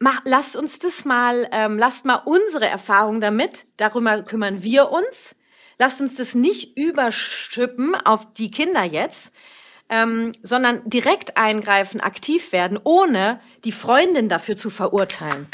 mach, lasst uns das mal, ähm, lasst mal unsere Erfahrung damit, darüber kümmern wir uns. Lasst uns das nicht überschippen auf die Kinder jetzt, ähm, sondern direkt eingreifen, aktiv werden, ohne die Freundin dafür zu verurteilen.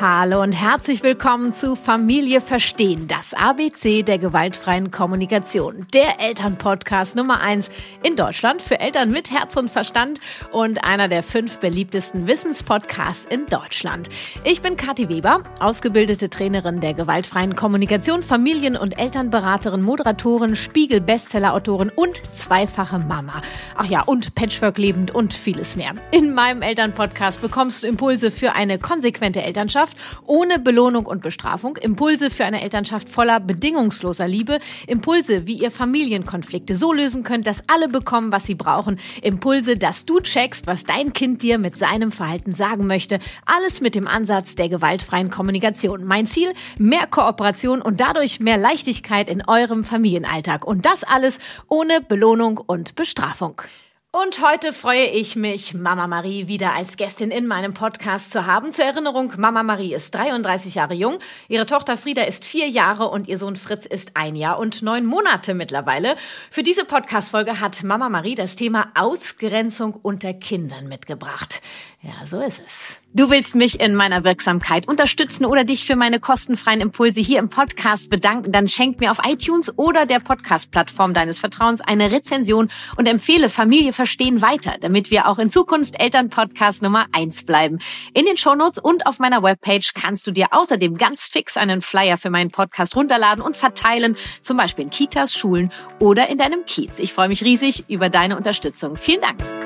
Hallo und herzlich willkommen zu Familie Verstehen, das ABC der gewaltfreien Kommunikation, der Elternpodcast Nummer eins in Deutschland für Eltern mit Herz und Verstand und einer der fünf beliebtesten Wissenspodcasts in Deutschland. Ich bin Kathi Weber, ausgebildete Trainerin der gewaltfreien Kommunikation, Familien- und Elternberaterin, Moderatorin, Spiegel-Bestseller-Autorin und zweifache Mama. Ach ja, und Patchwork lebend und vieles mehr. In meinem Elternpodcast bekommst du Impulse für eine konsequente Elternschaft Elternschaft ohne Belohnung und Bestrafung, Impulse für eine Elternschaft voller bedingungsloser Liebe, Impulse, wie ihr Familienkonflikte so lösen könnt, dass alle bekommen, was sie brauchen, Impulse, dass du checkst, was dein Kind dir mit seinem Verhalten sagen möchte, alles mit dem Ansatz der gewaltfreien Kommunikation. Mein Ziel, mehr Kooperation und dadurch mehr Leichtigkeit in eurem Familienalltag und das alles ohne Belohnung und Bestrafung. Und heute freue ich mich, Mama Marie wieder als Gästin in meinem Podcast zu haben. Zur Erinnerung, Mama Marie ist 33 Jahre jung, ihre Tochter Frieda ist vier Jahre und ihr Sohn Fritz ist ein Jahr und neun Monate mittlerweile. Für diese Podcast-Folge hat Mama Marie das Thema Ausgrenzung unter Kindern mitgebracht. Ja, so ist es. Du willst mich in meiner Wirksamkeit unterstützen oder dich für meine kostenfreien Impulse hier im Podcast bedanken, dann schenk mir auf iTunes oder der Podcast-Plattform deines Vertrauens eine Rezension und empfehle Familie verstehen weiter, damit wir auch in Zukunft Elternpodcast Nummer eins bleiben. In den Shownotes und auf meiner Webpage kannst du dir außerdem ganz fix einen Flyer für meinen Podcast runterladen und verteilen, zum Beispiel in Kitas, Schulen oder in deinem Kiez. Ich freue mich riesig über deine Unterstützung. Vielen Dank.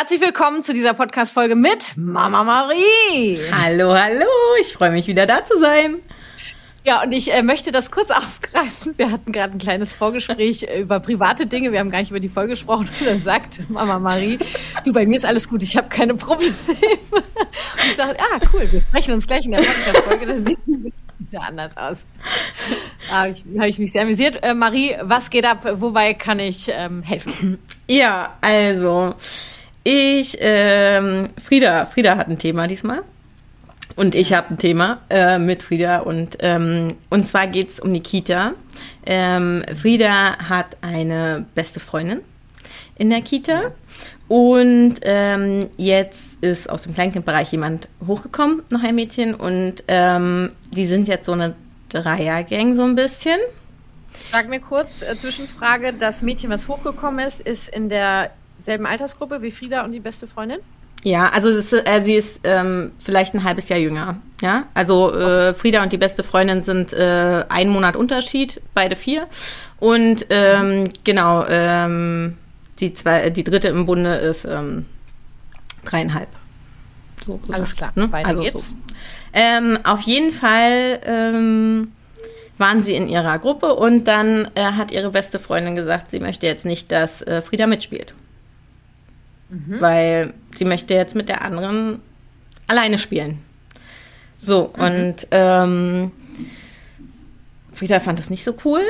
Herzlich willkommen zu dieser Podcast-Folge mit Mama Marie. Hallo, hallo, ich freue mich wieder da zu sein. Ja, und ich äh, möchte das kurz aufgreifen. Wir hatten gerade ein kleines Vorgespräch äh, über private Dinge. Wir haben gar nicht über die Folge gesprochen. Und dann sagt Mama Marie, du, bei mir ist alles gut, ich habe keine Probleme. Und ich sage, ah, cool, wir sprechen uns gleich in der Podcast-Folge. Das sieht wieder anders aus. Da habe ich, hab ich, mich sehr amüsiert. Äh, Marie, was geht ab? Wobei kann ich ähm, helfen? Ja, also ich, ähm, Frieda, Frieda hat ein Thema diesmal. Und ich habe ein Thema äh, mit Frieda und ähm, und zwar geht's um die Kita. Ähm, Frieda hat eine beste Freundin in der Kita und ähm, jetzt ist aus dem Kleinkindbereich jemand hochgekommen, noch ein Mädchen und ähm, die sind jetzt so eine Dreiergang so ein bisschen. Sag mir kurz, äh, Zwischenfrage, das Mädchen, was hochgekommen ist, ist in der selben Altersgruppe wie Frieda und die beste Freundin? Ja, also ist, äh, sie ist ähm, vielleicht ein halbes Jahr jünger. Ja, also äh, Frieda und die beste Freundin sind äh, ein Monat Unterschied, beide vier. Und ähm, genau, ähm, die zwei, die dritte im Bunde ist ähm, dreieinhalb. So Alles klar, ne? weiter also geht's. So. Ähm, auf jeden Fall ähm, waren sie in ihrer Gruppe und dann äh, hat ihre beste Freundin gesagt, sie möchte jetzt nicht, dass äh, Frieda mitspielt. Mhm. Weil sie möchte jetzt mit der anderen alleine spielen. So, mhm. und ähm, Frieda fand das nicht so cool.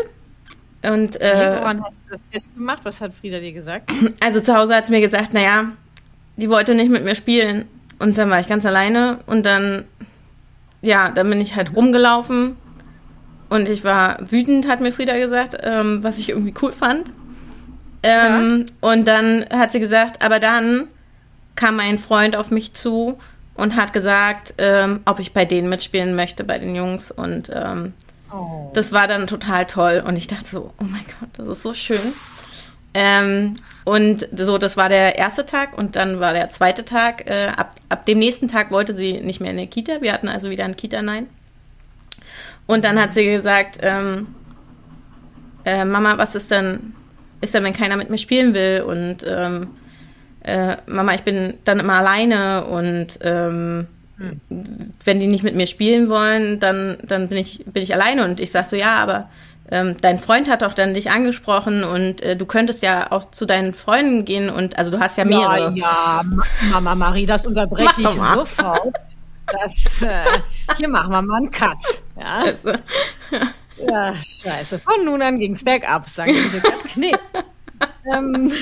Und, äh, nee, woran hast du das festgemacht? Was hat Frieda dir gesagt? Also zu Hause hat sie mir gesagt, naja, die wollte nicht mit mir spielen. Und dann war ich ganz alleine und dann, ja, dann bin ich halt rumgelaufen und ich war wütend, hat mir Frieda gesagt, ähm, was ich irgendwie cool fand. Ähm, ja. Und dann hat sie gesagt, aber dann kam mein Freund auf mich zu und hat gesagt, ähm, ob ich bei denen mitspielen möchte, bei den Jungs. Und ähm, oh. das war dann total toll. Und ich dachte so, oh mein Gott, das ist so schön. Ähm, und so, das war der erste Tag und dann war der zweite Tag. Äh, ab, ab dem nächsten Tag wollte sie nicht mehr in die Kita. Wir hatten also wieder ein Kita-Nein. Und dann hat sie gesagt, ähm, äh, Mama, was ist denn ist dann, wenn keiner mit mir spielen will und ähm, äh, Mama, ich bin dann immer alleine und ähm, hm. wenn die nicht mit mir spielen wollen, dann, dann bin, ich, bin ich alleine und ich sag so, ja, aber ähm, dein Freund hat doch dann dich angesprochen und äh, du könntest ja auch zu deinen Freunden gehen und also du hast ja mehrere. Ja, ja, Mama Marie, das unterbreche ich sofort. Das, äh, hier machen wir mal einen Cut. Ja. Also. Ja, scheiße. Von nun an ging es bergab, sagen die Knie. ähm,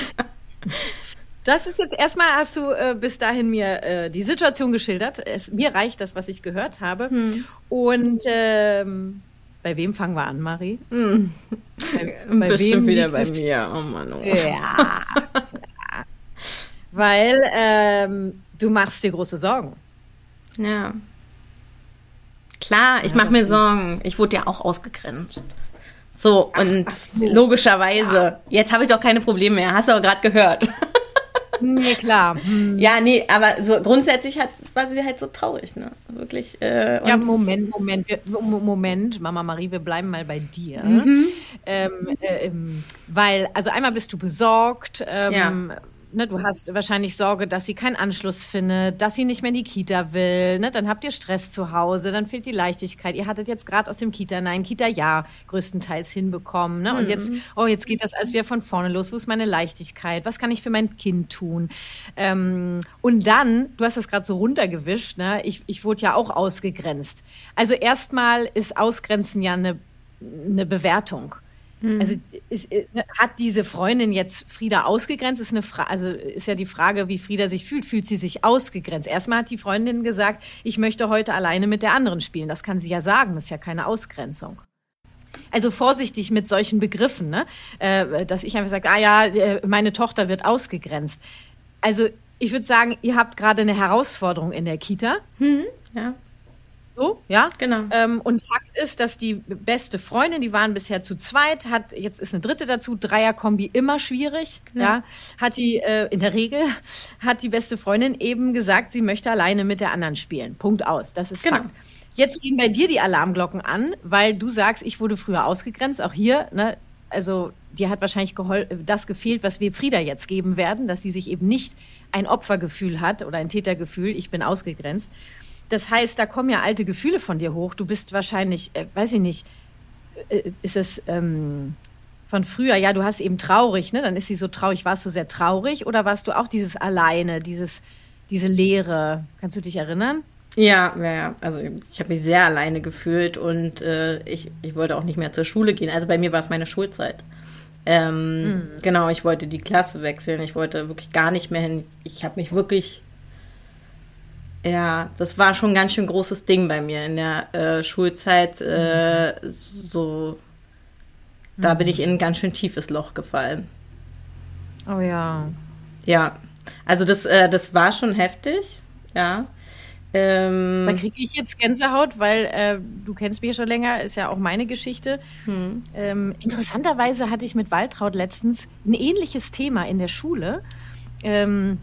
das ist jetzt erstmal, hast du äh, bis dahin mir äh, die Situation geschildert. Es, mir reicht das, was ich gehört habe. Hm. Und ähm, bei wem fangen wir an, Marie? Hm. Bei, bei Bestimmt wieder bei mir. Oh Mann. Oh. Ja. ja. Weil ähm, du machst dir große Sorgen. Ja. Klar, ich ja, mache mir Sorgen. Ich wurde ja auch ausgegrenzt. So, ach, und ach so. logischerweise, ja. jetzt habe ich doch keine Probleme mehr. Hast du aber gerade gehört. Nee, klar. Hm. Ja, nee, aber so grundsätzlich hat, war sie halt so traurig, ne? Wirklich. Äh, ja, Moment, Moment, Moment, Mama Marie, wir bleiben mal bei dir. Mhm. Ähm, äh, ähm, weil, also einmal bist du besorgt, ähm, ja ne, du hast wahrscheinlich Sorge, dass sie keinen Anschluss findet, dass sie nicht mehr in die Kita will. Ne? Dann habt ihr Stress zu Hause, dann fehlt die Leichtigkeit. Ihr hattet jetzt gerade aus dem Kita, nein, Kita-Jahr größtenteils hinbekommen. Ne? Und mhm. jetzt, oh, jetzt geht das alles wieder von vorne los. Wo ist meine Leichtigkeit? Was kann ich für mein Kind tun? Ähm, und dann, du hast das gerade so runtergewischt, ne? ich, ich wurde ja auch ausgegrenzt. Also erstmal ist Ausgrenzen ja eine, eine Bewertung. Mhm. Also ist, äh, hat diese Freundin jetzt Frieda ausgegrenzt? Ist eine Fra also ist ja die Frage, wie Frieda sich fühlt. Fühlt sie sich ausgegrenzt? Erstmal hat die Freundin gesagt, ich möchte heute alleine mit der anderen spielen. Das kann sie ja sagen. Das ist ja keine Ausgrenzung. Also vorsichtig mit solchen Begriffen, ne? Äh, dass ich einfach sage, ah ja, äh, meine Tochter wird ausgegrenzt. Also ich würde sagen, ihr habt gerade eine Herausforderung in der Kita. Mhm. Ja. So, ja? Genau. Ähm, und Fakt ist, dass die beste Freundin, die waren bisher zu zweit, hat, jetzt ist eine dritte dazu, Dreierkombi immer schwierig, ja, ja hat die, äh, in der Regel, hat die beste Freundin eben gesagt, sie möchte alleine mit der anderen spielen. Punkt aus. Das ist genau. Fakt. Jetzt gehen bei dir die Alarmglocken an, weil du sagst, ich wurde früher ausgegrenzt. Auch hier, ne, also dir hat wahrscheinlich das gefehlt, was wir Frieda jetzt geben werden, dass sie sich eben nicht ein Opfergefühl hat oder ein Tätergefühl, ich bin ausgegrenzt. Das heißt, da kommen ja alte Gefühle von dir hoch. Du bist wahrscheinlich, äh, weiß ich nicht, äh, ist es ähm, von früher, ja, du hast eben traurig, ne? Dann ist sie so traurig. Warst du sehr traurig oder warst du auch dieses alleine, dieses, diese Leere? Kannst du dich erinnern? Ja, ja, ja. Also ich habe mich sehr alleine gefühlt und äh, ich, ich wollte auch nicht mehr zur Schule gehen. Also bei mir war es meine Schulzeit. Ähm, mhm. Genau, ich wollte die Klasse wechseln. Ich wollte wirklich gar nicht mehr hin. Ich habe mich wirklich ja, das war schon ein ganz schön großes Ding bei mir in der äh, Schulzeit. Äh, so, da bin ich in ein ganz schön tiefes Loch gefallen. Oh ja. Ja, also das, äh, das war schon heftig, ja. Ähm, da kriege ich jetzt Gänsehaut, weil äh, du kennst mich ja schon länger, ist ja auch meine Geschichte. Hm. Ähm, interessanterweise hatte ich mit Waltraud letztens ein ähnliches Thema in der Schule. Ähm,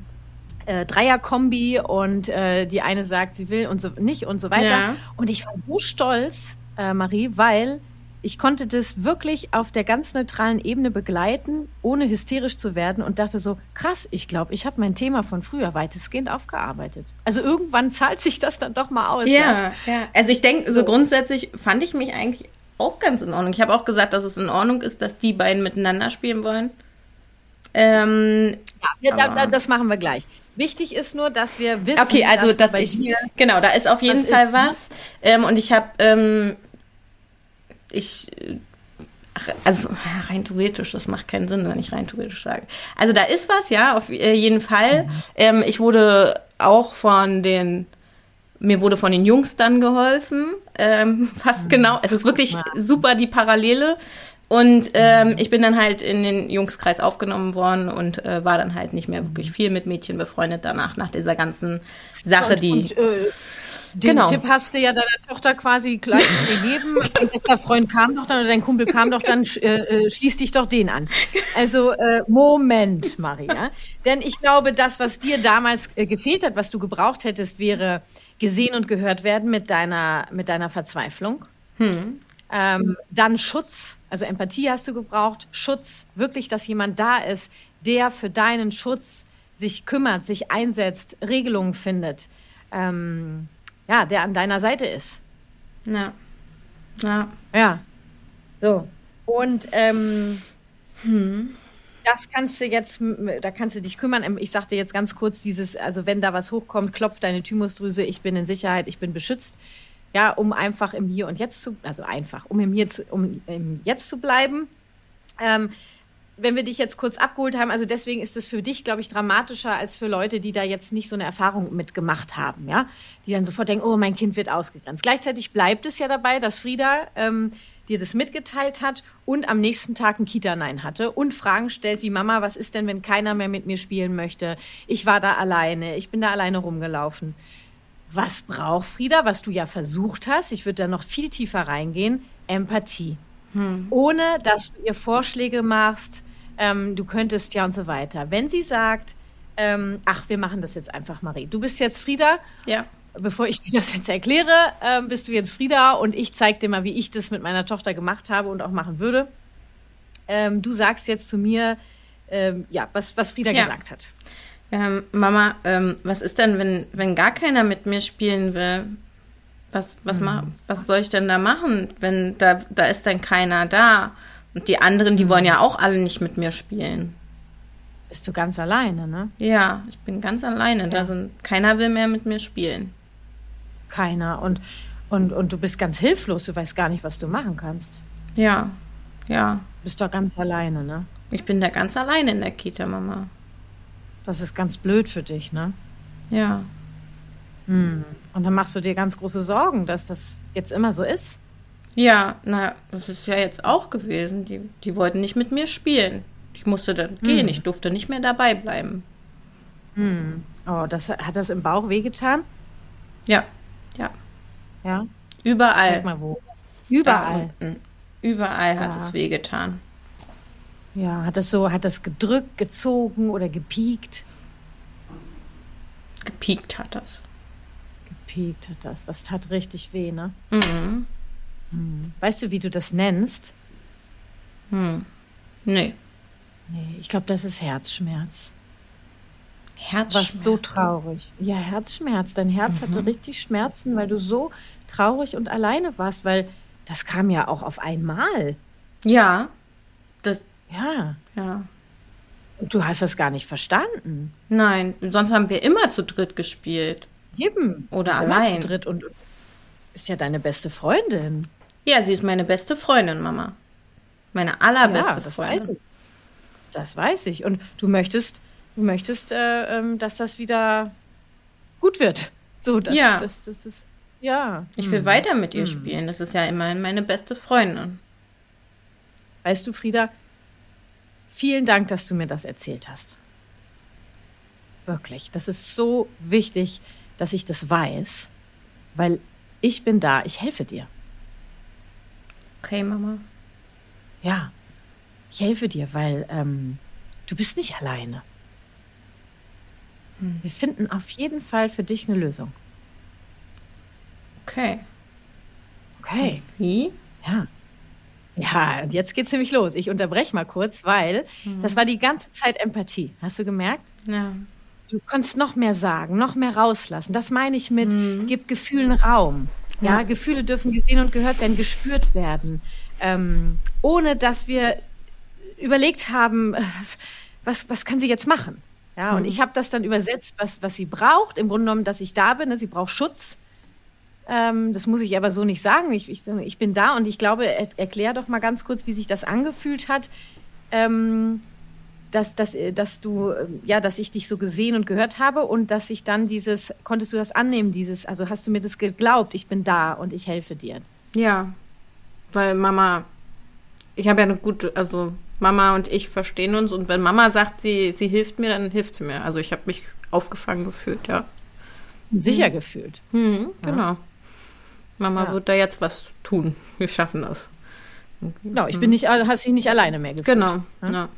äh, Dreierkombi und äh, die eine sagt, sie will und so nicht und so weiter. Ja. Und ich war so stolz, äh, Marie, weil ich konnte das wirklich auf der ganz neutralen Ebene begleiten, ohne hysterisch zu werden und dachte so, krass, ich glaube, ich habe mein Thema von früher weitestgehend aufgearbeitet. Also irgendwann zahlt sich das dann doch mal aus. Ja, ja. ja. Also ich denke, so grundsätzlich fand ich mich eigentlich auch ganz in Ordnung. Ich habe auch gesagt, dass es in Ordnung ist, dass die beiden miteinander spielen wollen. Ähm, ja, da, das machen wir gleich. Wichtig ist nur, dass wir wissen, okay, also dass, dass ich genau, da ist auf jeden Fall ist, ne? was. Ähm, und ich habe ähm, ich also rein theoretisch, das macht keinen Sinn, wenn ich rein theoretisch sage. Also da ist was, ja, auf äh, jeden Fall. Mhm. Ähm, ich wurde auch von den mir wurde von den Jungs dann geholfen, ähm, fast mhm. genau. Es ist wirklich super die Parallele. Und ähm, ich bin dann halt in den Jungskreis aufgenommen worden und äh, war dann halt nicht mehr wirklich viel mit Mädchen befreundet danach, nach dieser ganzen Sache, und, die. Und, äh, den genau. Tipp hast du ja deiner Tochter quasi gleich gegeben. Dein bester Freund kam doch dann oder dein Kumpel kam doch dann, äh, äh, schließ dich doch den an. Also äh, Moment, Maria. Denn ich glaube, das, was dir damals äh, gefehlt hat, was du gebraucht hättest, wäre gesehen und gehört werden mit deiner, mit deiner Verzweiflung. Hm. Ähm, dann Schutz, also Empathie hast du gebraucht, Schutz, wirklich, dass jemand da ist, der für deinen Schutz sich kümmert, sich einsetzt, Regelungen findet, ähm, ja, der an deiner Seite ist. Ja. Ja. Ja. So. Und ähm, hm. das kannst du jetzt, da kannst du dich kümmern. Ich sagte jetzt ganz kurz dieses, also wenn da was hochkommt, klopft deine Thymusdrüse, ich bin in Sicherheit, ich bin beschützt. Ja, um einfach im Hier und Jetzt zu, also einfach, um im Hier zu, um im Jetzt zu bleiben. Ähm, wenn wir dich jetzt kurz abgeholt haben, also deswegen ist es für dich, glaube ich, dramatischer als für Leute, die da jetzt nicht so eine Erfahrung mitgemacht haben, ja, die dann sofort denken, oh, mein Kind wird ausgegrenzt. Gleichzeitig bleibt es ja dabei, dass Frieda ähm, dir das mitgeteilt hat und am nächsten Tag ein Kita-Nein hatte und Fragen stellt wie Mama, was ist denn, wenn keiner mehr mit mir spielen möchte? Ich war da alleine, ich bin da alleine rumgelaufen. Was braucht Frieda, was du ja versucht hast, ich würde da noch viel tiefer reingehen, Empathie. Hm. Ohne dass du ihr Vorschläge machst, ähm, du könntest ja und so weiter. Wenn sie sagt, ähm, ach, wir machen das jetzt einfach, Marie. Du bist jetzt Frieda. Ja. Bevor ich dir das jetzt erkläre, ähm, bist du jetzt Frieda und ich zeige dir mal, wie ich das mit meiner Tochter gemacht habe und auch machen würde. Ähm, du sagst jetzt zu mir, ähm, ja, was, was Frieda ja. gesagt hat. Ähm, Mama, was ist denn, wenn, wenn gar keiner mit mir spielen will? Was, was, mhm. was soll ich denn da machen, wenn da, da ist dann keiner da? Und die anderen, die wollen ja auch alle nicht mit mir spielen. Bist du ganz alleine, ne? Ja, ich bin ganz alleine. Ja. Da sind, keiner will mehr mit mir spielen. Keiner. Und, und, und du bist ganz hilflos. Du weißt gar nicht, was du machen kannst. Ja, ja. Bist doch ganz alleine, ne? Ich bin da ganz alleine in der Kita, Mama. Das ist ganz blöd für dich, ne? Ja. Hm. Und dann machst du dir ganz große Sorgen, dass das jetzt immer so ist. Ja, na, das ist ja jetzt auch gewesen. Die, die wollten nicht mit mir spielen. Ich musste dann gehen. Hm. Ich durfte nicht mehr dabei bleiben. Hm. Oh, das hat das im Bauch wehgetan? Ja, ja. Ja. Überall. Sag mal wo. Überall. Überall hat es wehgetan. Ja, hat das so, hat das gedrückt, gezogen oder gepiekt? Gepiekt hat das. Gepiekt hat das. Das tat richtig weh, ne? Mhm. Hm. Weißt du, wie du das nennst? Hm. Nee. Nee, ich glaube, das ist Herzschmerz. Herzschmerz. Was so traurig. Ja, Herzschmerz. Dein Herz mhm. hatte richtig Schmerzen, weil du so traurig und alleine warst, weil das kam ja auch auf einmal. Ja. Das, ja. Ja. Und du hast das gar nicht verstanden. Nein, sonst haben wir immer zu dritt gespielt. Eben. Oder immer allein. zu dritt und ist ja deine beste Freundin. Ja, sie ist meine beste Freundin, Mama. Meine allerbeste ja, das Freundin. Weiß ich. Das weiß ich. Und du möchtest, du möchtest, äh, ähm, dass das wieder gut wird. So, dass, ja. Das, das, das ist, ja. Ich will hm. weiter mit ihr hm. spielen. Das ist ja immerhin meine beste Freundin. Weißt du, Frieda, vielen Dank, dass du mir das erzählt hast. Wirklich. Das ist so wichtig, dass ich das weiß, weil ich bin da, ich helfe dir. Okay, Mama. Ja, ich helfe dir, weil ähm, du bist nicht alleine. Hm. Wir finden auf jeden Fall für dich eine Lösung. Okay. Okay. Wie? Ja. Ja, und jetzt geht's nämlich los. Ich unterbreche mal kurz, weil mhm. das war die ganze Zeit Empathie. Hast du gemerkt? Ja. Du kannst noch mehr sagen, noch mehr rauslassen. Das meine ich mit, mhm. gib Gefühlen Raum. Ja, ja, Gefühle dürfen gesehen und gehört werden, gespürt werden. Ähm, ohne dass wir überlegt haben, äh, was, was kann sie jetzt machen? Ja, mhm. und ich habe das dann übersetzt, was, was sie braucht. Im Grunde genommen, dass ich da bin. Ne? Sie braucht Schutz. Ähm, das muss ich aber so nicht sagen. Ich, ich, ich bin da und ich glaube, er, erklär doch mal ganz kurz, wie sich das angefühlt hat. Ähm, dass, dass, äh, dass du, ähm, ja, dass ich dich so gesehen und gehört habe und dass ich dann dieses, konntest du das annehmen, dieses, also hast du mir das geglaubt, ich bin da und ich helfe dir. Ja, weil Mama, ich habe ja eine gute, also Mama und ich verstehen uns und wenn Mama sagt, sie, sie hilft mir, dann hilft sie mir. Also ich habe mich aufgefangen gefühlt, ja. Sicher mhm. gefühlt. Mhm, genau. Ja. Mama ja. wird da jetzt was tun. Wir schaffen das. Genau, ich bin nicht, hast dich nicht alleine mehr gefühlt. Genau, ja.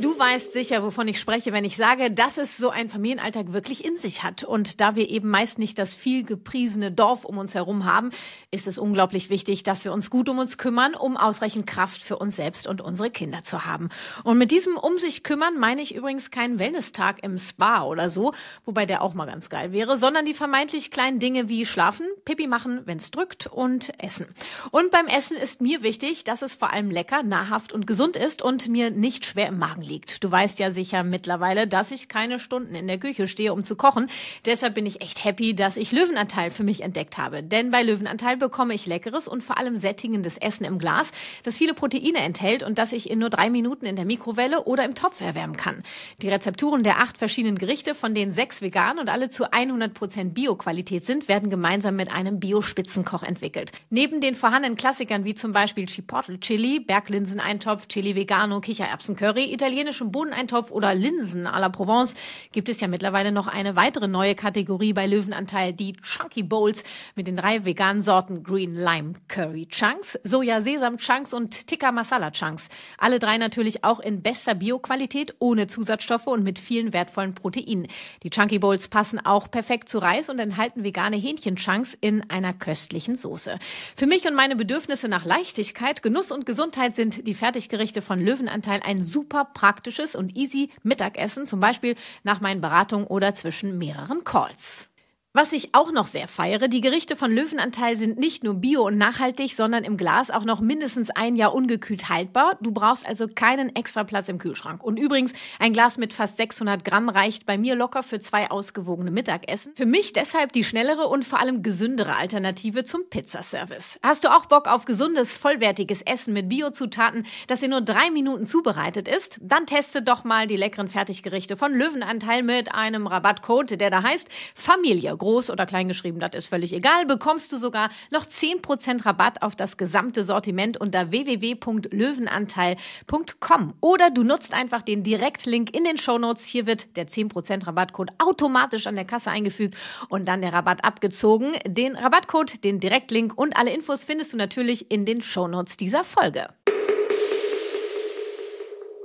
Du weißt sicher, wovon ich spreche, wenn ich sage, dass es so ein Familienalltag wirklich in sich hat. Und da wir eben meist nicht das viel gepriesene Dorf um uns herum haben, ist es unglaublich wichtig, dass wir uns gut um uns kümmern, um ausreichend Kraft für uns selbst und unsere Kinder zu haben. Und mit diesem um sich kümmern meine ich übrigens keinen Wellness-Tag im Spa oder so, wobei der auch mal ganz geil wäre, sondern die vermeintlich kleinen Dinge wie schlafen, Pipi machen, wenn's drückt und essen. Und beim Essen ist mir wichtig, dass es vor allem lecker, nahrhaft und gesund ist und mir nicht schwer im Magen liegt. Du weißt ja sicher mittlerweile, dass ich keine Stunden in der Küche stehe, um zu kochen. Deshalb bin ich echt happy, dass ich Löwenanteil für mich entdeckt habe. Denn bei Löwenanteil bekomme ich leckeres und vor allem sättigendes Essen im Glas, das viele Proteine enthält und das ich in nur drei Minuten in der Mikrowelle oder im Topf erwärmen kann. Die Rezepturen der acht verschiedenen Gerichte, von denen sechs vegan und alle zu 100 Prozent Bio-Qualität sind, werden gemeinsam mit einem Bio-Spitzenkoch entwickelt. Neben den vorhandenen Klassikern wie zum Beispiel Chipotle Chili, Berglinseneintopf, Chili Vegano, Kichererbsen-Curry, italienischen Bohneneintopf oder Linsen à la Provence gibt es ja mittlerweile noch eine weitere neue Kategorie bei Löwenanteil, die Chunky Bowls mit den drei veganen Sorten Green Lime Curry Chunks, Soja Sesam Chunks und Tikka Masala Chunks. Alle drei natürlich auch in bester Bio-Qualität, ohne Zusatzstoffe und mit vielen wertvollen Proteinen. Die Chunky Bowls passen auch perfekt zu Reis und enthalten vegane Hähnchen-Chunks in einer köstlichen Soße. Für mich und meine Bedürfnisse nach Leichtigkeit, Genuss und Gesundheit sind die Fertiggerichte von Löwenanteil ein super praktisches und easy Mittagessen, zum Beispiel nach meinen Beratungen oder zwischen mehreren Calls. Was ich auch noch sehr feiere, die Gerichte von Löwenanteil sind nicht nur bio und nachhaltig, sondern im Glas auch noch mindestens ein Jahr ungekühlt haltbar. Du brauchst also keinen extra Platz im Kühlschrank. Und übrigens, ein Glas mit fast 600 Gramm reicht bei mir locker für zwei ausgewogene Mittagessen. Für mich deshalb die schnellere und vor allem gesündere Alternative zum Pizzaservice. Hast du auch Bock auf gesundes, vollwertiges Essen mit Biozutaten, das in nur drei Minuten zubereitet ist? Dann teste doch mal die leckeren Fertiggerichte von Löwenanteil mit einem Rabattcode, der da heißt Familie groß oder klein geschrieben, das ist völlig egal, bekommst du sogar noch 10% Rabatt auf das gesamte Sortiment unter www.löwenanteil.com. Oder du nutzt einfach den Direktlink in den Shownotes. Hier wird der 10% Rabattcode automatisch an der Kasse eingefügt und dann der Rabatt abgezogen. Den Rabattcode, den Direktlink und alle Infos findest du natürlich in den Shownotes dieser Folge.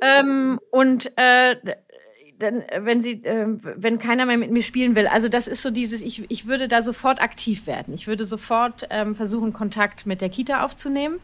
Ähm, und äh, dann, äh, wenn sie, äh, wenn keiner mehr mit mir spielen will. Also das ist so dieses, ich, ich würde da sofort aktiv werden. Ich würde sofort ähm, versuchen, Kontakt mit der Kita aufzunehmen.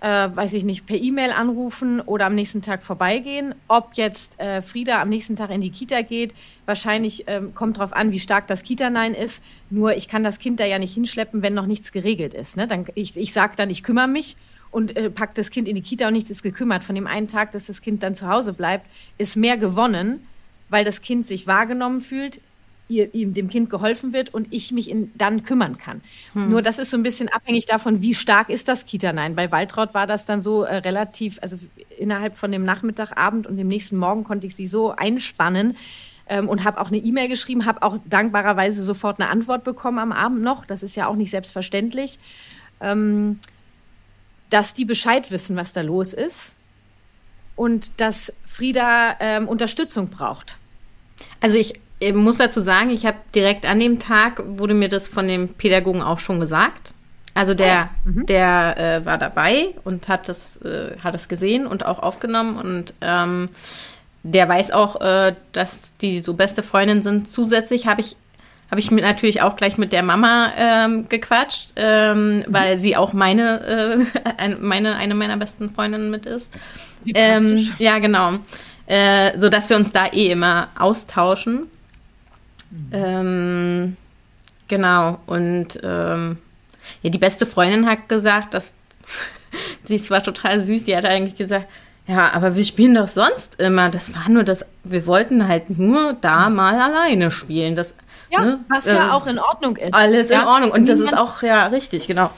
Äh, weiß ich nicht, per E-Mail anrufen oder am nächsten Tag vorbeigehen. Ob jetzt äh, Frieda am nächsten Tag in die Kita geht, wahrscheinlich ähm, kommt darauf an, wie stark das Kita-Nein ist. Nur ich kann das Kind da ja nicht hinschleppen, wenn noch nichts geregelt ist. Ne? Dann, ich ich sage dann, ich kümmere mich und äh, packt das Kind in die Kita und nichts ist gekümmert. Von dem einen Tag, dass das Kind dann zu Hause bleibt, ist mehr gewonnen, weil das Kind sich wahrgenommen fühlt, ihr, ihm dem Kind geholfen wird und ich mich in, dann kümmern kann. Hm. Nur das ist so ein bisschen abhängig davon, wie stark ist das Kita-Nein. Bei Waltraud war das dann so äh, relativ, also innerhalb von dem Nachmittag, Abend und dem nächsten Morgen konnte ich sie so einspannen, ähm, und habe auch eine E-Mail geschrieben, habe auch dankbarerweise sofort eine Antwort bekommen am Abend noch. Das ist ja auch nicht selbstverständlich. Ähm, dass die Bescheid wissen, was da los ist und dass Frieda ähm, Unterstützung braucht. Also ich, muss dazu sagen, ich habe direkt an dem Tag wurde mir das von dem Pädagogen auch schon gesagt. Also der, oh. mhm. der äh, war dabei und hat das, äh, hat das gesehen und auch aufgenommen und ähm, der weiß auch, äh, dass die so beste Freundin sind. Zusätzlich habe ich habe ich mit, natürlich auch gleich mit der Mama ähm, gequatscht, ähm, mhm. weil sie auch meine, äh, meine, eine meiner besten Freundinnen mit ist. Ähm, ja, genau. Äh, so dass wir uns da eh immer austauschen. Mhm. Ähm, genau. Und ähm, ja, die beste Freundin hat gesagt, dass sie war total süß. Die hat eigentlich gesagt, ja, aber wir spielen doch sonst immer. Das war nur das, wir wollten halt nur da mal alleine spielen. Das ja, ne? was ja äh, auch in Ordnung ist. Alles ja? in Ordnung. Und niemand, das ist auch, ja, richtig, genau.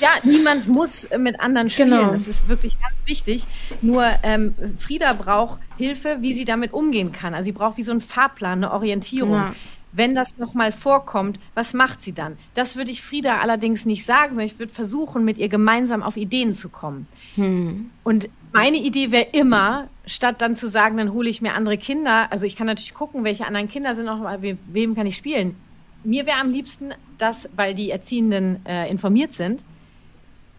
Ja, niemand muss mit anderen spielen. Genau. Das ist wirklich ganz wichtig. Nur ähm, Frieda braucht Hilfe, wie sie damit umgehen kann. Also sie braucht wie so einen Fahrplan, eine Orientierung. Ja. Wenn das nochmal vorkommt, was macht sie dann? Das würde ich Frieda allerdings nicht sagen, sondern ich würde versuchen, mit ihr gemeinsam auf Ideen zu kommen. Hm. Und meine Idee wäre immer, statt dann zu sagen, dann hole ich mir andere Kinder, also ich kann natürlich gucken, welche anderen Kinder sind noch, we wem kann ich spielen. Mir wäre am liebsten, dass, weil die Erziehenden äh, informiert sind,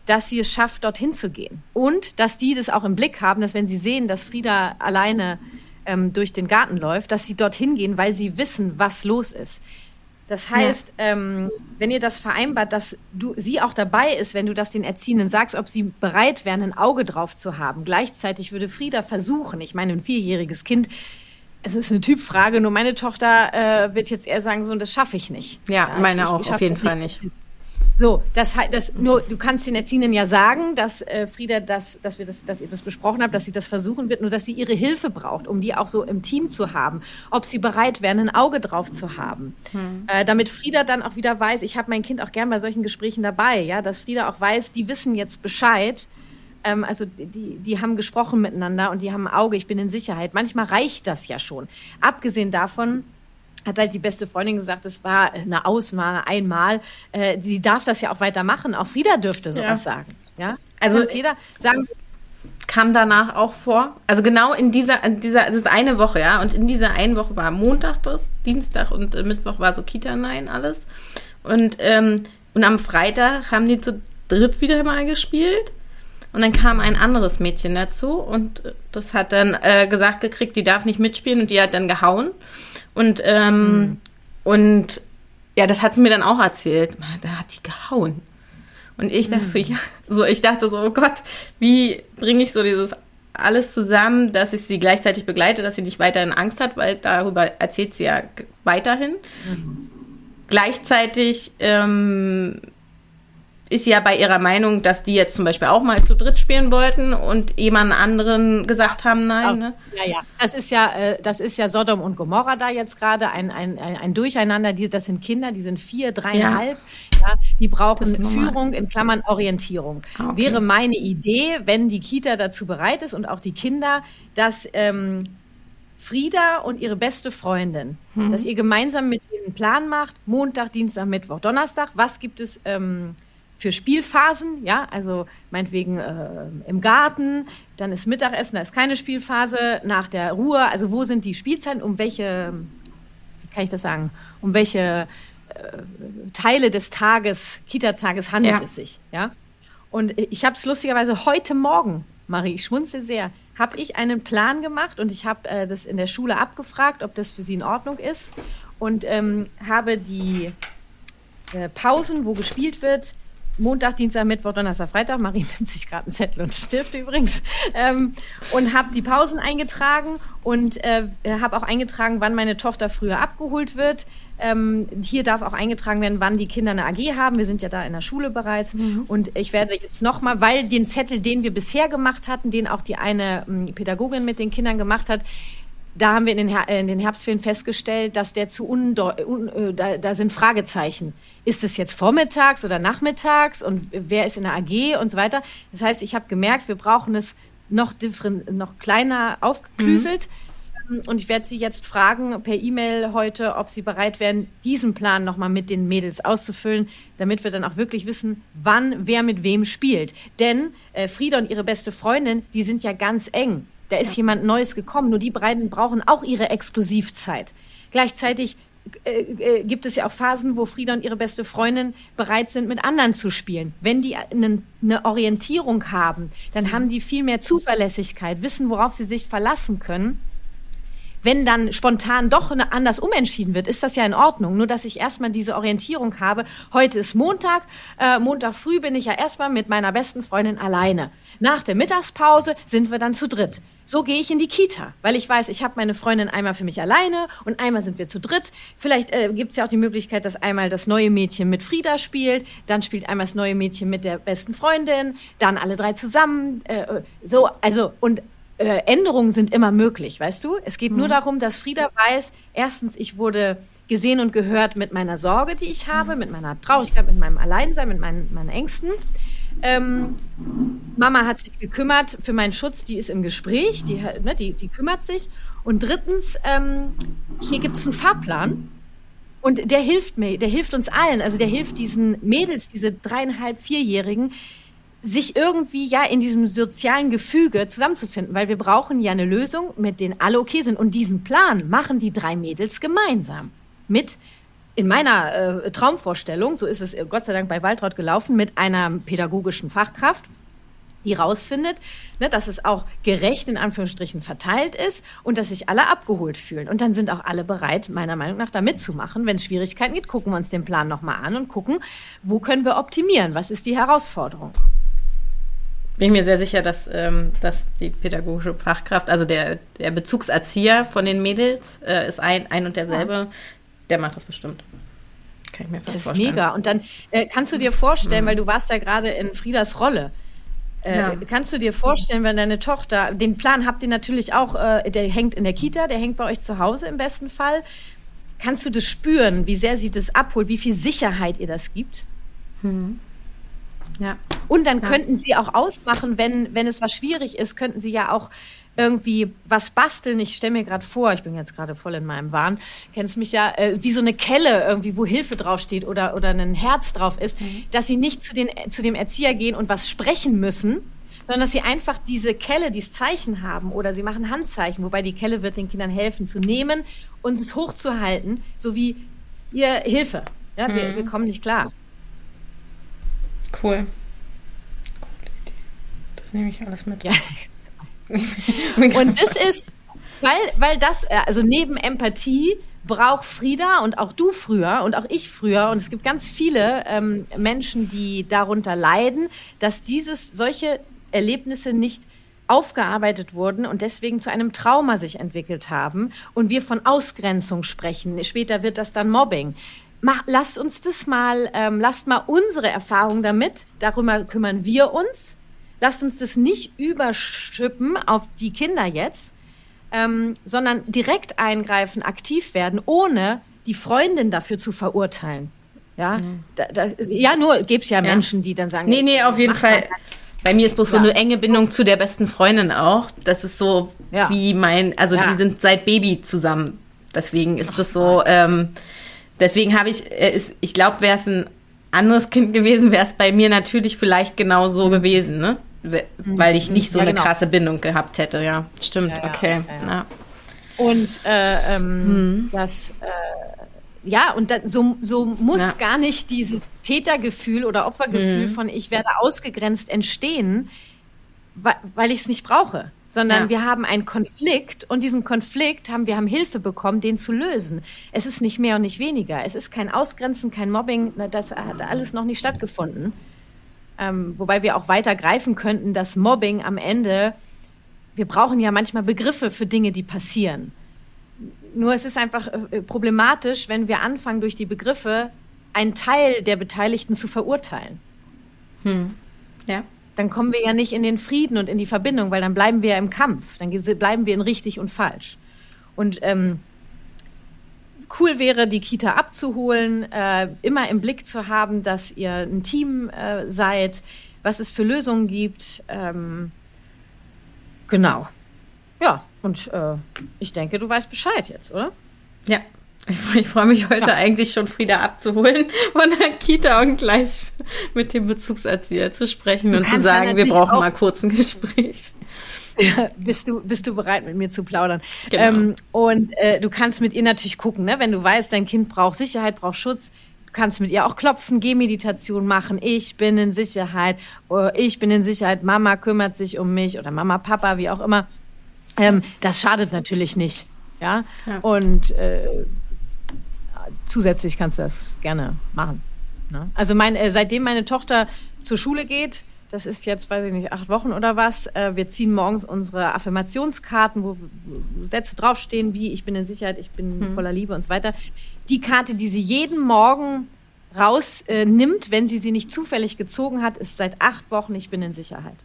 dass sie es schafft, dorthin zu gehen. Und dass die das auch im Blick haben, dass wenn sie sehen, dass Frieda alleine ähm, durch den Garten läuft, dass sie dorthin gehen, weil sie wissen, was los ist. Das heißt, ja. ähm, wenn ihr das vereinbart, dass du sie auch dabei ist, wenn du das den Erziehenden sagst, ob sie bereit wären, ein Auge drauf zu haben. Gleichzeitig würde Frieda versuchen, ich meine, ein vierjähriges Kind, es ist eine Typfrage, nur meine Tochter äh, wird jetzt eher sagen, so, das schaffe ich nicht. Ja, ja meine ich, auch, ich auf jeden Fall nicht. So, das heißt, das nur, du kannst den Erziehenden ja sagen, dass äh, Frieda das, dass wir das, dass ihr das besprochen habt, dass sie das versuchen wird, nur dass sie ihre Hilfe braucht, um die auch so im Team zu haben, ob sie bereit wären, ein Auge drauf zu haben, hm. äh, damit Frieda dann auch wieder weiß, ich habe mein Kind auch gern bei solchen Gesprächen dabei, ja, dass Frieda auch weiß, die wissen jetzt Bescheid. Ähm, also die, die haben gesprochen miteinander und die haben ein Auge, ich bin in Sicherheit. Manchmal reicht das ja schon. Abgesehen davon, hat halt die beste Freundin gesagt, es war eine Ausnahme einmal. Äh, sie darf das ja auch weitermachen. Auch Frieda dürfte sowas ja. sagen. Ja? Also jeder sagen. Kam danach auch vor. Also genau in dieser, in dieser, es ist eine Woche, ja. Und in dieser einen Woche war Montag das, Dienstag und äh, Mittwoch war so Kita-Nein alles. Und, ähm, und am Freitag haben die zu dritt wieder mal gespielt. Und dann kam ein anderes Mädchen dazu und das hat dann äh, gesagt gekriegt, die darf nicht mitspielen und die hat dann gehauen. Und, ähm, mhm. und ja, das hat sie mir dann auch erzählt. Da hat die gehauen. Und ich dachte so, mhm. ja, so, ich dachte so, oh Gott, wie bringe ich so dieses alles zusammen, dass ich sie gleichzeitig begleite, dass sie nicht weiterhin Angst hat, weil darüber erzählt sie ja weiterhin. Mhm. Gleichzeitig ähm, ist ja bei ihrer Meinung, dass die jetzt zum Beispiel auch mal zu dritt spielen wollten und jemand anderen gesagt haben, nein. Ne? Ja, ja. Das ist ja, äh, das ist ja Sodom und Gomorra da jetzt gerade ein, ein, ein, ein Durcheinander. Die, das sind Kinder, die sind vier, dreieinhalb. Ja. ja die brauchen Führung in Klammern Orientierung. Ah, okay. Wäre meine Idee, wenn die Kita dazu bereit ist und auch die Kinder, dass ähm, Frieda und ihre beste Freundin, hm. dass ihr gemeinsam mit ihnen einen Plan macht, Montag, Dienstag, Mittwoch, Donnerstag, was gibt es ähm, für Spielphasen, ja, also meinetwegen äh, im Garten, dann ist Mittagessen, da ist keine Spielphase, nach der Ruhe, also wo sind die Spielzeiten, um welche, wie kann ich das sagen, um welche äh, Teile des Tages, Kita-Tages handelt ja. es sich, ja. Und ich habe es lustigerweise heute Morgen, Marie, ich schmunzel sehr, habe ich einen Plan gemacht und ich habe äh, das in der Schule abgefragt, ob das für sie in Ordnung ist und ähm, habe die äh, Pausen, wo gespielt wird, Montag, Dienstag, Mittwoch, Donnerstag, Freitag. Marie nimmt sich gerade einen Zettel und Stift übrigens. Ähm, und habe die Pausen eingetragen und äh, habe auch eingetragen, wann meine Tochter früher abgeholt wird. Ähm, hier darf auch eingetragen werden, wann die Kinder eine AG haben. Wir sind ja da in der Schule bereits. Mhm. Und ich werde jetzt nochmal, weil den Zettel, den wir bisher gemacht hatten, den auch die eine ähm, Pädagogin mit den Kindern gemacht hat, da haben wir in den, Her in den Herbstferien festgestellt, dass der zu undeu un äh, da, da sind Fragezeichen. Ist es jetzt vormittags oder nachmittags und wer ist in der AG und so weiter? Das heißt, ich habe gemerkt, wir brauchen es noch, noch kleiner aufgeklüselt. Mhm. Und ich werde Sie jetzt fragen per E-Mail heute, ob Sie bereit wären, diesen Plan nochmal mit den Mädels auszufüllen, damit wir dann auch wirklich wissen, wann wer mit wem spielt. Denn äh, Frieda und ihre beste Freundin, die sind ja ganz eng. Da ist ja. jemand Neues gekommen. Nur die beiden brauchen auch ihre Exklusivzeit. Gleichzeitig äh, äh, gibt es ja auch Phasen, wo Frieda und ihre beste Freundin bereit sind, mit anderen zu spielen. Wenn die eine, eine Orientierung haben, dann haben die viel mehr Zuverlässigkeit, wissen, worauf sie sich verlassen können. Wenn dann spontan doch anders umentschieden wird, ist das ja in Ordnung. Nur, dass ich erstmal diese Orientierung habe. Heute ist Montag. Äh, Montag früh bin ich ja erstmal mit meiner besten Freundin alleine. Nach der Mittagspause sind wir dann zu dritt. So gehe ich in die Kita, weil ich weiß, ich habe meine Freundin einmal für mich alleine und einmal sind wir zu dritt. Vielleicht äh, gibt es ja auch die Möglichkeit, dass einmal das neue Mädchen mit Frieda spielt, dann spielt einmal das neue Mädchen mit der besten Freundin, dann alle drei zusammen. Äh, so, also und äh, Änderungen sind immer möglich, weißt du? Es geht mhm. nur darum, dass Frieda weiß, erstens, ich wurde gesehen und gehört mit meiner Sorge, die ich habe, mhm. mit meiner Traurigkeit, mit meinem Alleinsein, mit meinen, meinen Ängsten. Ähm, Mama hat sich gekümmert für meinen Schutz, die ist im Gespräch, die, ne, die, die kümmert sich. Und drittens, ähm, hier gibt es einen Fahrplan. Und der hilft mir, der hilft uns allen. Also der hilft diesen Mädels, diese dreieinhalb, vierjährigen, sich irgendwie ja in diesem sozialen Gefüge zusammenzufinden, weil wir brauchen ja eine Lösung, mit denen alle okay sind. Und diesen Plan machen die drei Mädels gemeinsam mit in meiner äh, Traumvorstellung, so ist es äh, Gott sei Dank bei Waltraud gelaufen, mit einer pädagogischen Fachkraft, die rausfindet, ne, dass es auch gerecht in Anführungsstrichen verteilt ist und dass sich alle abgeholt fühlen. Und dann sind auch alle bereit, meiner Meinung nach, da mitzumachen. Wenn es Schwierigkeiten gibt, gucken wir uns den Plan nochmal an und gucken, wo können wir optimieren? Was ist die Herausforderung? Bin ich mir sehr sicher, dass, ähm, dass die pädagogische Fachkraft, also der, der Bezugserzieher von den Mädels, äh, ist ein, ein und derselbe. Ja der macht das bestimmt. kann ich mir fast Das ist vorstellen. mega. Und dann äh, kannst du dir vorstellen, Mhm. weil du warst ja gerade in Friedas Rolle. Äh, Ja. Kannst du dir vorstellen, wenn deine Tochter, den Plan habt ihr natürlich auch, äh, der hängt in der Kita, der hängt bei euch zu Hause im besten Fall. Kannst du das spüren, wie sehr sie das abholt, wie viel Sicherheit ihr das gibt? Ja. Und dann Ja. könnten sie auch ausmachen, wenn, wenn es was schwierig ist, könnten sie ja auch irgendwie was basteln. Ich stelle mir gerade vor, ich bin jetzt gerade voll in meinem Wahn, kennst mich ja, äh, wie so eine Kelle irgendwie, wo Hilfe draufsteht oder, oder ein Herz drauf ist, dass sie nicht zu, den, zu dem Erzieher gehen und was sprechen müssen, sondern dass sie einfach diese Kelle, dieses Zeichen haben oder sie machen Handzeichen, wobei die Kelle wird den Kindern helfen zu nehmen und es hochzuhalten, so wie ihr Hilfe. Ja, wir, wir kommen nicht klar. Cool. Das nehme ich alles mit. Ja. Und das ist, weil, weil das, äh, also neben Empathie braucht Frieda und auch du früher und auch ich früher, und es gibt ganz viele ähm, Menschen, die darunter leiden, dass dieses, solche Erlebnisse nicht aufgearbeitet wurden und deswegen zu einem Trauma sich entwickelt haben und wir von Ausgrenzung sprechen. Später wird das dann Mobbing. Mach, lasst uns das mal, ähm, lasst mal unsere Erfahrung damit, darüber kümmern wir uns. Lasst uns das nicht überschippen auf die Kinder jetzt, ähm, sondern direkt eingreifen, aktiv werden, ohne die Freundin dafür zu verurteilen. Ja, da, das, ja nur gibt es ja Menschen, die dann sagen, Nee, nee, auf jeden Fall. Bei mir ist bloß so Klar. eine enge Bindung zu der besten Freundin auch. Das ist so Ja. wie mein, also Ja. die sind seit Baby zusammen. Deswegen ist das so, ähm, deswegen habe ich, äh, ist, ich glaube, wäre es ein anderes Kind gewesen, wäre es bei mir natürlich vielleicht genau so gewesen, ne? We- Weil ich nicht so Ja, eine genau. krasse Bindung gehabt hätte, ja. Stimmt, Ja, okay. ja. Und äh, ähm, das, äh, ja, und da, so, so muss gar nicht dieses Tätergefühl oder Opfergefühl von ich werde ausgegrenzt entstehen, weil, ich es nicht brauche. Sondern Ja. wir haben einen Konflikt und diesen Konflikt haben wir haben Hilfe bekommen, den zu lösen. Es ist nicht mehr und nicht weniger. Es ist kein Ausgrenzen, kein Mobbing. Na, Das hat alles noch nicht stattgefunden. Ähm, wobei wir auch weiter greifen könnten, dass Mobbing am Ende wir brauchen ja manchmal Begriffe für Dinge, die passieren. Nur es ist einfach äh, problematisch, wenn wir anfangen, durch die Begriffe einen Teil der Beteiligten zu verurteilen. ja. Dann kommen wir ja nicht in den Frieden und in die Verbindung, weil dann bleiben wir ja im Kampf. Dann bleiben wir in richtig und falsch. Und ähm, cool wäre, die Kita abzuholen, äh, immer im Blick zu haben, dass ihr ein Team äh, seid, was es für Lösungen gibt. Ähm, genau. Ja, und äh, ich denke, du weißt Bescheid jetzt, oder? Ja. Ich, freu- ich freue mich heute eigentlich schon, Frieda abzuholen von der Kita und gleich mit dem Bezugserzieher zu sprechen und zu sagen, wir brauchen auch- mal kurz ein Gespräch. bist du, bist du bereit, mit mir zu plaudern? Genau. Ähm, und äh, du kannst mit ihr natürlich gucken, ne? wenn du weißt, dein Kind braucht Sicherheit, braucht Schutz. Du kannst mit ihr auch klopfen, Gehmeditation machen. Ich bin in Sicherheit. Oh, ich bin in Sicherheit. Mama kümmert sich um mich oder Mama, Papa, wie auch immer. Ähm, das schadet natürlich nicht. Ja. Ja. Und äh, zusätzlich kannst du das gerne machen. Ne? Also mein, äh, seitdem meine Tochter zur Schule geht, das ist jetzt, weiß ich nicht, acht Wochen oder was, äh, wir ziehen morgens unsere Affirmationskarten, wo, Sätze draufstehen, wie ich bin in Sicherheit, ich bin voller Liebe und so weiter. Die Karte, die sie jeden Morgen rausnimmt, äh, wenn sie sie nicht zufällig gezogen hat, ist seit acht Wochen, ich bin in Sicherheit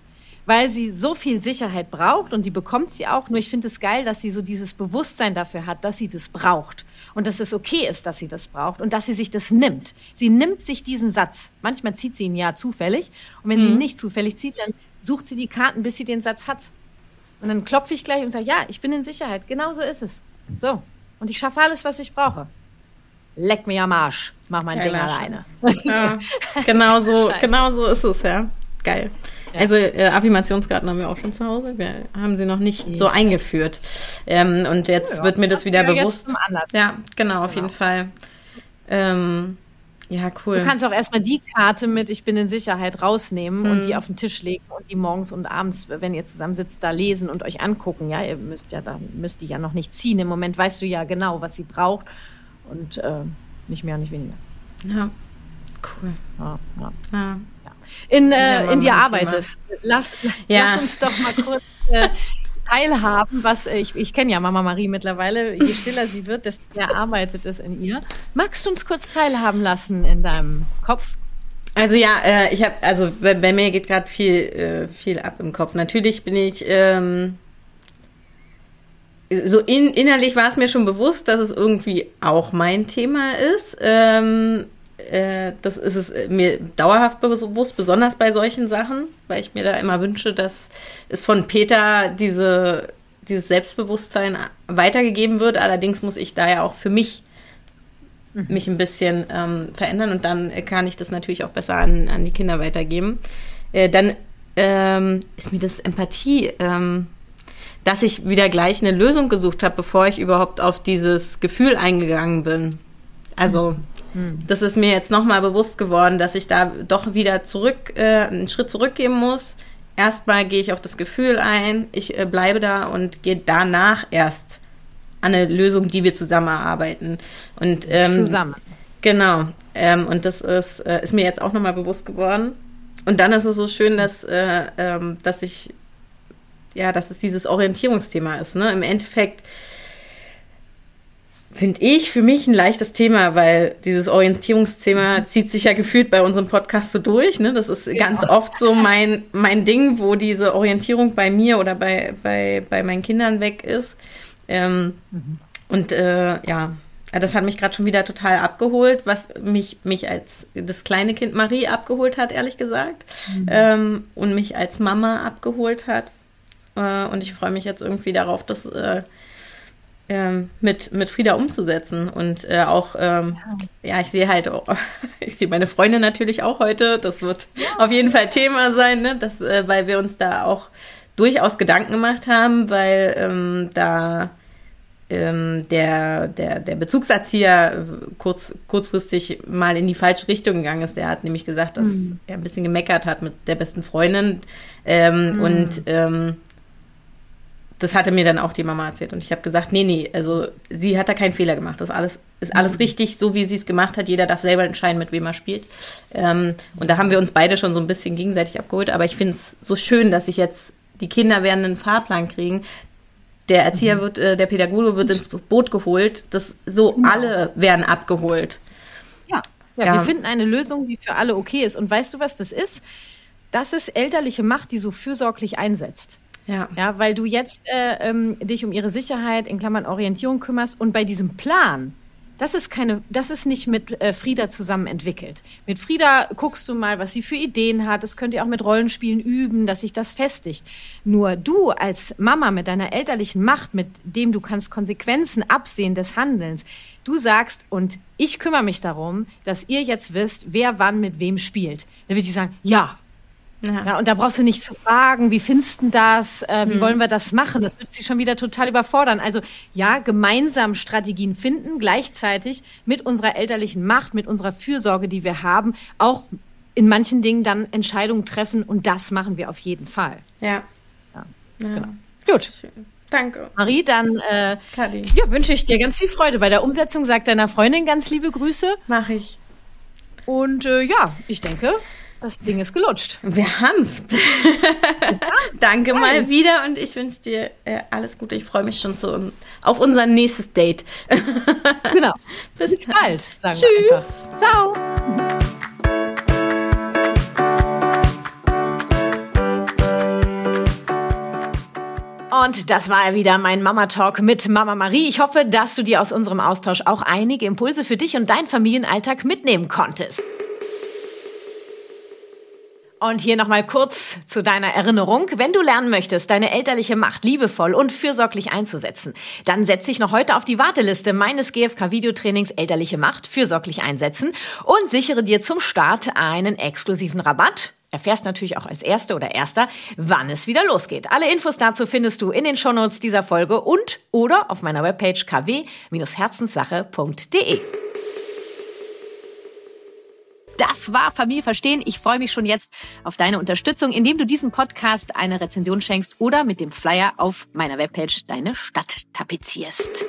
weil sie so viel Sicherheit braucht und die bekommt sie auch. Nur ich finde es geil, dass sie so dieses Bewusstsein dafür hat, dass sie das braucht und dass es okay ist, dass sie das braucht und dass sie sich das nimmt. Sie nimmt sich diesen Satz. Manchmal zieht sie ihn ja zufällig und wenn sie ihn nicht zufällig zieht, dann sucht sie die Karten, bis sie den Satz hat. Und dann klopfe ich gleich und sage, ja, ich bin in Sicherheit. Genau so ist es. So. Und ich schaffe alles, was ich brauche. Leck mir am Arsch. Mach mein Ding Geiler alleine. Ja, genau so, genau so ist es, ja. Geil. Ja. Also äh, Affirmationskarten haben wir auch schon zu Hause. Wir haben sie noch nicht so eingeführt. Ähm, und jetzt Ja, wird mir das das wieder bewusst. Ja, genau, auf Genau. jeden Fall. Ähm, ja, cool. Du kannst auch erstmal die Karte mit Ich bin in Sicherheit rausnehmen und Mhm. die auf den Tisch legen und die morgens und abends, wenn ihr zusammen sitzt, da lesen und euch angucken. Ja, ihr müsst ja da müsst die ja noch nicht ziehen. Im Moment weißt du ja genau, was sie braucht und äh, nicht mehr und nicht weniger. ja, cool. Ja, ja. Ja. In, äh, in dir arbeitest. Lass, Ja. lass uns doch mal kurz äh, teilhaben, was ich, ich kenne ja Mama Marie mittlerweile. Je stiller sie wird, desto mehr arbeitet es in ihr. Magst du uns kurz teilhaben lassen in deinem Kopf? Also ja, äh, ich habe, also bei, bei, mir geht gerade viel, äh, viel ab im Kopf. Natürlich bin ich ähm, so in, innerlich war es mir schon bewusst, dass es irgendwie auch mein Thema ist. Ähm, äh, das ist es mir dauerhaft bewusst, besonders bei solchen Sachen, weil ich mir da immer wünsche, dass es von Peter diese, dieses Selbstbewusstsein weitergegeben wird. Allerdings muss ich da ja auch für mich mhm. mich ein bisschen ähm, verändern und dann kann ich das natürlich auch besser an, an die Kinder weitergeben. Äh, dann ähm, ist mir das Empathie, ähm, dass ich wieder gleich eine Lösung gesucht habe, bevor ich überhaupt auf dieses Gefühl eingegangen bin. Also das ist mir jetzt nochmal bewusst geworden, dass ich da doch wieder zurück, äh, einen Schritt zurückgehen muss. Erstmal gehe ich auf das Gefühl ein, ich äh, bleibe da und gehe danach erst an eine Lösung, die wir zusammen erarbeiten. Und, ähm, zusammen. Genau. Ähm, und das ist, äh, ist mir jetzt auch nochmal bewusst geworden. Und dann ist es so schön, dass, äh, ähm, dass ich, ja, dass es dieses Orientierungsthema ist. Ne? Im Endeffekt finde ich für mich ein leichtes Thema, weil dieses Orientierungsthema zieht sich ja gefühlt bei unserem Podcast so durch. Ne? Das ist ja. ganz oft so mein, mein Ding, wo diese Orientierung bei mir oder bei, bei, bei meinen Kindern weg ist. Ähm, mhm. Und äh, ja, das hat mich gerade schon wieder total abgeholt, was mich, mich als das kleine Kind Marie abgeholt hat, ehrlich gesagt. Mhm. Ähm, und mich als Mama abgeholt hat. Äh, und ich freue mich jetzt irgendwie darauf, dass äh, ähm, mit, mit Frieda umzusetzen. Und äh, auch, ähm, ja. ja. ich sehe halt, oh, ich sehe meine Freundin natürlich auch heute. Das wird ja. auf jeden Fall Thema sein, ne? das, äh, weil wir uns da auch durchaus Gedanken gemacht haben, weil ähm, da ähm, der, der, der Bezugserzieher kurz, kurzfristig mal in die falsche Richtung gegangen ist. Der hat nämlich gesagt, dass mhm. er ein bisschen gemeckert hat mit der besten Freundin. Ähm, mhm. Und ähm, das hatte mir dann auch die Mama erzählt. Und ich habe gesagt, nee, nee, also sie hat da keinen Fehler gemacht. Das ist alles, ist alles mhm. richtig, so wie sie es gemacht hat. Jeder darf selber entscheiden, mit wem er spielt. Ähm, und da haben wir uns beide schon so ein bisschen gegenseitig abgeholt. Aber ich finde es so schön, dass ich jetzt die Kinder werden einen Fahrplan kriegen. Der Erzieher mhm. wird, äh, der Pädagoge wird ins Boot geholt. Das so genau. alle werden abgeholt. Ja. ja, ja, wir finden eine Lösung, die für alle okay ist. Und weißt du, was das ist? Das ist elterliche Macht, die so fürsorglich einsetzt. Ja. ja, weil du jetzt äh, ähm, dich um ihre Sicherheit, in Klammern Orientierung kümmerst und bei diesem Plan, das ist keine, das ist nicht mit äh, Frieda zusammen entwickelt. Mit Frieda guckst du mal, was sie für Ideen hat. Das könnt ihr auch mit Rollenspielen üben, dass sich das festigt. Nur du als Mama mit deiner elterlichen Macht, mit dem du kannst Konsequenzen absehen des Handelns, du sagst und ich kümmere mich darum, dass ihr jetzt wisst, wer wann mit wem spielt. Dann würde ich sagen, ja, ja. ja. und da brauchst du nicht zu fragen, wie findest du das, äh, wie mhm. wollen wir das machen? Das wird sie schon wieder total überfordern. Also ja, gemeinsam Strategien finden, gleichzeitig mit unserer elterlichen Macht, mit unserer Fürsorge, die wir haben, auch in manchen Dingen dann Entscheidungen treffen und das machen wir auf jeden Fall. Ja. ja. ja. Genau. Gut. Schön. Danke. Marie, dann äh, ja, wünsche ich dir ganz viel Freude bei der Umsetzung. Sag deiner Freundin ganz liebe Grüße. Mach ich. Und äh, ja, ich denke, das Ding ist gelutscht. Wir haben's. Danke Nein. mal wieder und ich wünsche dir äh, alles Gute. Ich freue mich schon zu, auf unser nächstes Date. genau. Bis, Bis bald, sagen Tschüss. wir. Ciao. Und das war wieder mein Mama Talk mit Mama Marie. Ich hoffe, dass du dir aus unserem Austausch auch einige Impulse für dich und deinen Familienalltag mitnehmen konntest. Und hier nochmal kurz zu deiner Erinnerung. Wenn du lernen möchtest, deine elterliche Macht liebevoll und fürsorglich einzusetzen, dann setz dich noch heute auf die Warteliste meines GFK-Videotrainings Elterliche Macht fürsorglich einsetzen und sichere dir zum Start einen exklusiven Rabatt. Erfährst natürlich auch als Erste oder Erster, wann es wieder losgeht. Alle Infos dazu findest du in den Shownotes dieser Folge und oder auf meiner Webpage kw-herzenssache.de. Das war Familie verstehen. Ich freue mich schon jetzt auf deine Unterstützung, indem du diesem Podcast eine Rezension schenkst oder mit dem Flyer auf meiner Webpage deine Stadt tapezierst.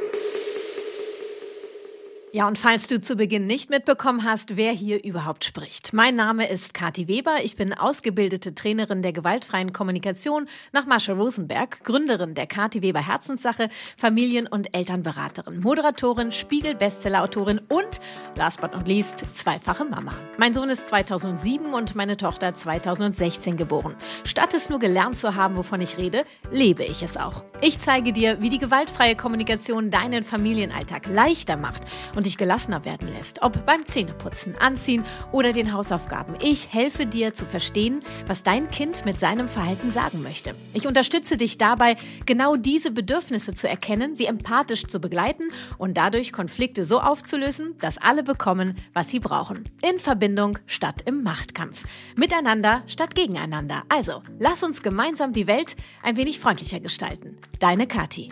Ja, und falls du zu Beginn nicht mitbekommen hast, wer hier überhaupt spricht. Mein Name ist Kathi Weber. Ich bin ausgebildete Trainerin der gewaltfreien Kommunikation nach Marsha Rosenberg, Gründerin der Kathi Weber Herzenssache, Familien- und Elternberaterin, Moderatorin, Spiegel-Bestsellerautorin und, last but not least, zweifache Mama. Mein Sohn ist 2007 und meine Tochter 2016 geboren. Statt es nur gelernt zu haben, wovon ich rede, lebe ich es auch. Ich zeige dir, wie die gewaltfreie Kommunikation deinen Familienalltag leichter macht und dich gelassener werden lässt, ob beim Zähneputzen, Anziehen oder den Hausaufgaben. Ich helfe dir zu verstehen, was dein Kind mit seinem Verhalten sagen möchte. Ich unterstütze dich dabei, genau diese Bedürfnisse zu erkennen, sie empathisch zu begleiten und dadurch Konflikte so aufzulösen, dass alle bekommen, was sie brauchen. In Verbindung statt im Machtkampf. Miteinander statt gegeneinander. Also, lass uns gemeinsam die Welt ein wenig freundlicher gestalten. Deine Kathi.